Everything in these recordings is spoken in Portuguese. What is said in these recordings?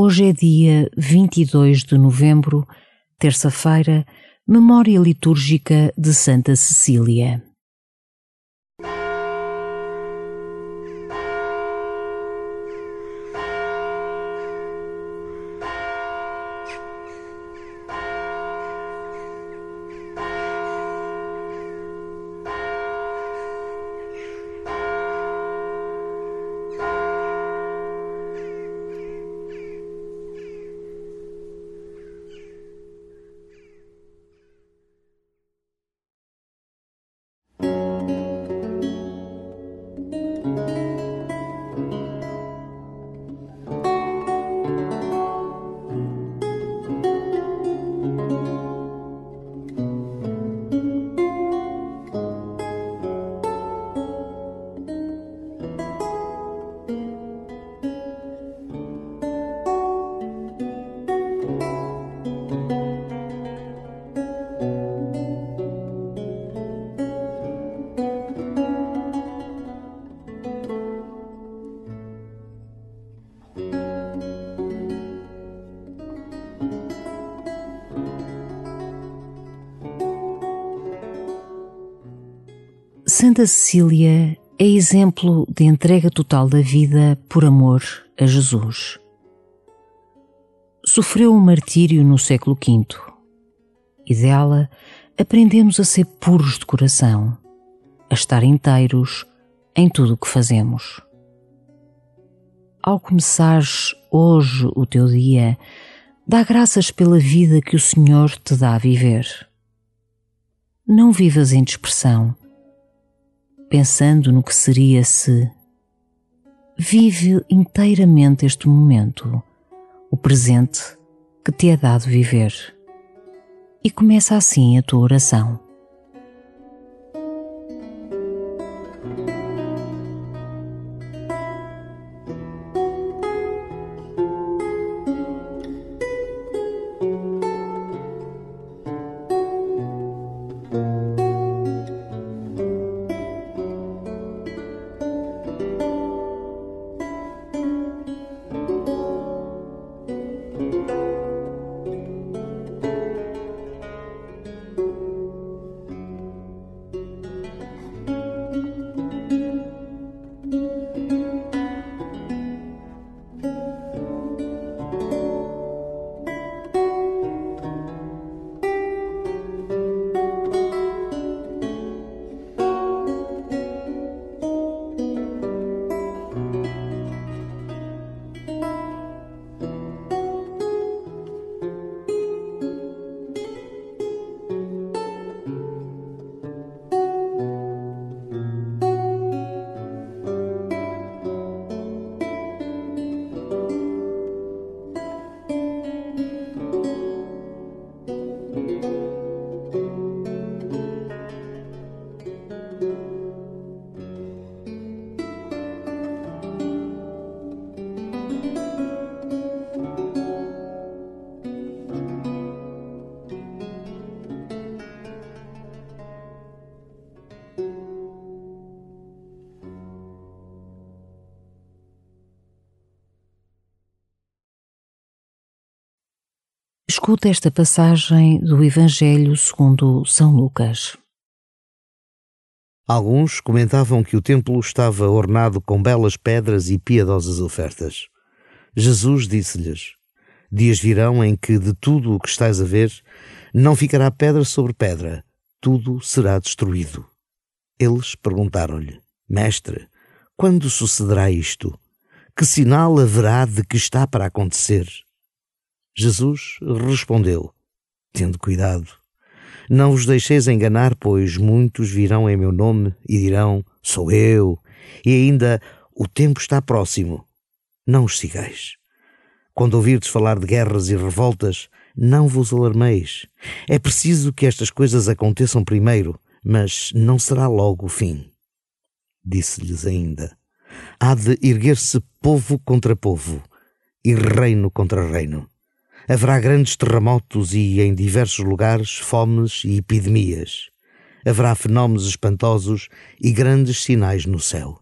Hoje é dia 22 de novembro, terça-feira, memória litúrgica de Santa Cecília. Santa Cecília é exemplo de entrega total da vida por amor a Jesus. Sofreu um martírio no século V e dela aprendemos a ser puros de coração, a estar inteiros em tudo o que fazemos. Ao começares hoje o teu dia, dá graças pela vida que o Senhor te dá a viver. Não vivas em dispersão pensando no que seria se. Vive inteiramente este momento, o presente que te é dado viver. E começa assim a tua oração. Escuta esta passagem do Evangelho segundo São Lucas. Alguns comentavam que o templo estava ornado com belas pedras e piedosas ofertas. Jesus disse-lhes: Dias virão em que de tudo o que estás a ver não ficará pedra sobre pedra, tudo será destruído. Eles perguntaram-lhe: Mestre, quando sucederá isto? Que sinal haverá de que está para acontecer? Jesus respondeu: Tende cuidado. Não vos deixeis enganar, pois muitos virão em meu nome e dirão: Sou eu, e ainda o tempo está próximo. Não os sigais. Quando ouvirdes falar de guerras e revoltas, não vos alarmeis. É preciso que estas coisas aconteçam primeiro, mas não será logo o fim. Disse-lhes ainda: Há de erguer-se povo contra povo e reino contra reino Haverá grandes terremotos e, em diversos lugares, fomes e epidemias. Haverá fenómenos espantosos e grandes sinais no céu.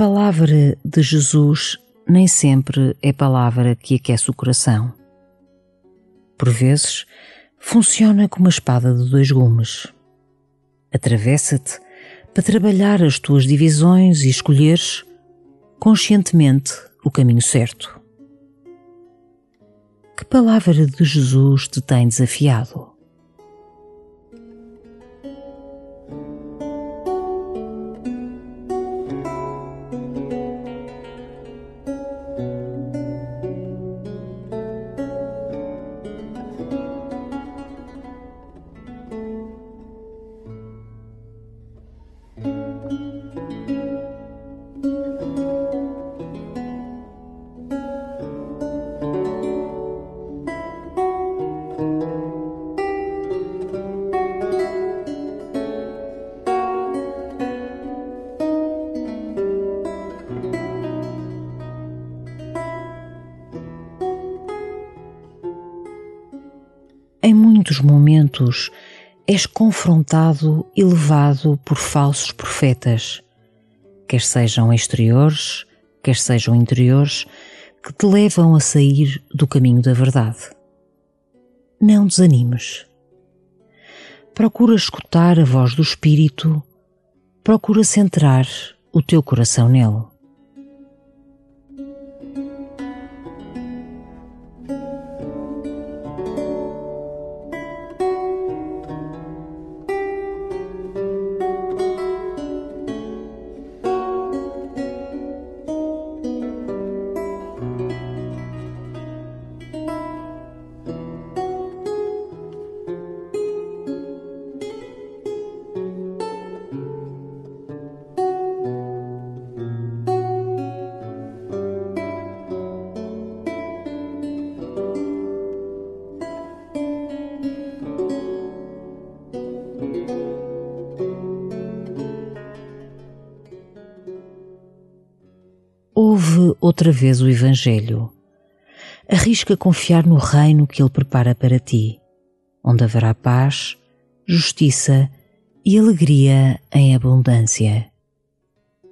Palavra de Jesus nem sempre é palavra que aquece o coração. Por vezes, funciona como uma espada de dois gumes. Atravessa-te para trabalhar as tuas divisões e escolheres conscientemente o caminho certo. Que palavra de Jesus te tem desafiado? Momentos és confrontado e levado por falsos profetas, quer sejam exteriores, quer sejam interiores, que te levam a sair do caminho da verdade. Não desanimes. Procura escutar a voz do Espírito, procura centrar o teu coração nele. Ouve outra vez o Evangelho. Arrisca confiar no reino que Ele prepara para ti, onde haverá paz, justiça e alegria em abundância.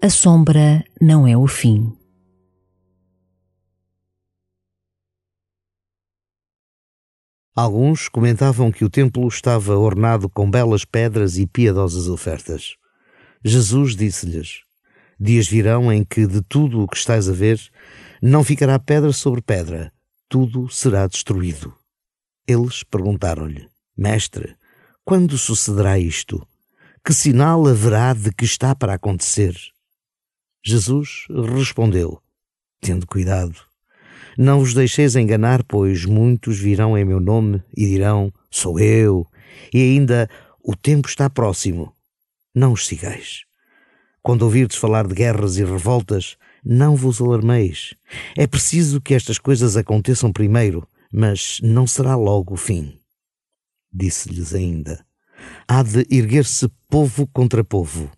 A sombra não é o fim. Alguns comentavam que o templo estava ornado com belas pedras e piedosas ofertas. Jesus disse-lhes: Dias virão em que de tudo o que estás a ver não ficará pedra sobre pedra, tudo será destruído. Eles perguntaram-lhe: Mestre, quando sucederá isto? Que sinal haverá de que está para acontecer? Jesus respondeu: Tendo cuidado. Não vos deixeis enganar, pois muitos virão em meu nome e dirão: Sou eu, e ainda o tempo está próximo. Não os sigais. Quando ouvirdes falar de guerras e revoltas, não vos alarmeis. É preciso que estas coisas aconteçam primeiro, mas não será logo o fim. Disse-lhes ainda: Há de erguer-se povo contra povo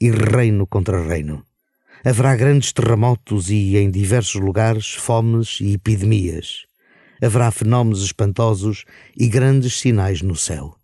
e reino contra reino. Haverá grandes terremotos e, em diversos lugares, fomes e epidemias. Haverá fenómenos espantosos e grandes sinais no céu.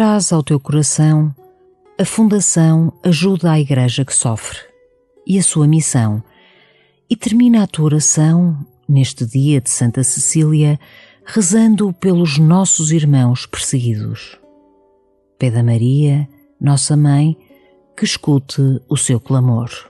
Traz ao teu coração a Fundação Ajuda à Igreja que Sofre e a sua missão, e termina a tua oração, neste dia de Santa Cecília, rezando pelos nossos irmãos perseguidos. Pede a Maria, nossa Mãe, que escute o seu clamor.